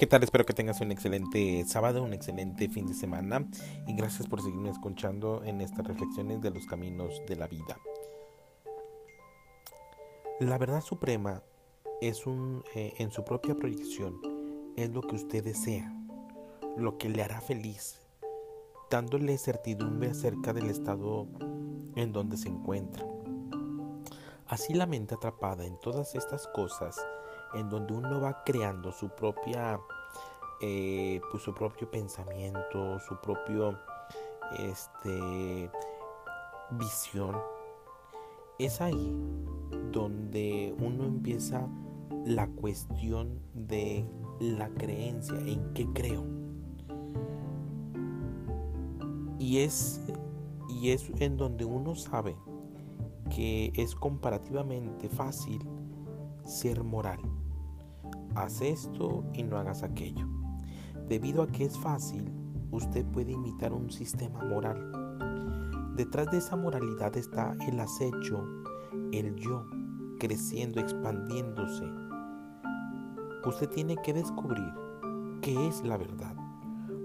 ¿Qué tal? Espero que tengas un excelente sábado, un excelente fin de semana y gracias por seguirme escuchando en estas reflexiones de los caminos de la vida. La verdad suprema es un, eh, en su propia proyección, es lo que usted desea, lo que le hará feliz, dándole certidumbre acerca del estado en donde se encuentra. Así la mente atrapada en todas estas cosas en donde uno va creando su propia, eh, pues su propio pensamiento, su propio, este, visión. Es ahí donde uno empieza la cuestión de la creencia, en qué creo. Y es, y es en donde uno sabe que es comparativamente fácil ser moral haz esto y no hagas aquello. Debido a que es fácil, usted puede imitar un sistema moral. Detrás de esa moralidad está el acecho, el yo, creciendo, expandiéndose. Usted tiene que descubrir qué es la verdad,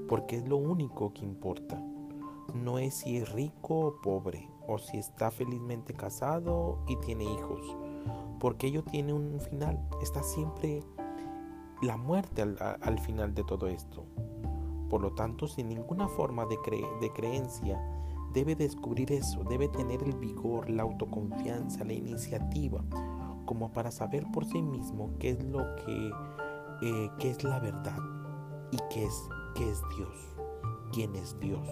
porque es lo único que importa. No es si es rico o pobre, o si está felizmente casado y tiene hijos, porque ello tiene un final, está siempre la muerte al, final de todo esto. Por lo tanto, sin ninguna forma de, creencia, debe descubrir eso, debe tener el vigor, la autoconfianza, la iniciativa, como para saber por sí mismo qué es lo que, eh, qué es la verdad y qué es, qué es Dios, quién es Dios.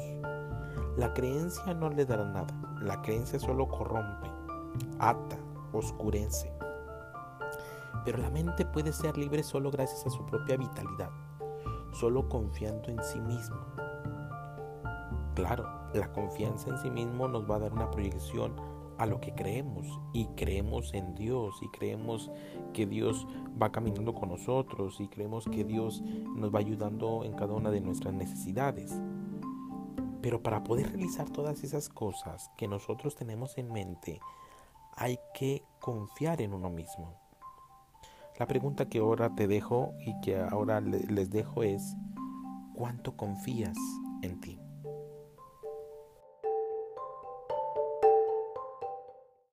La creencia no le dará nada, la creencia solo corrompe, ata, oscurece. Pero la mente puede ser libre solo gracias a su propia vitalidad, solo confiando en sí mismo. Claro, la confianza en sí mismo nos va a dar una proyección a lo que creemos y creemos en Dios y creemos que Dios va caminando con nosotros y creemos que Dios nos va ayudando en cada una de nuestras necesidades. Pero para poder realizar todas esas cosas que nosotros tenemos en mente, hay que confiar en uno mismo. La pregunta que ahora te dejo y que ahora les dejo es, ¿cuánto confías en ti?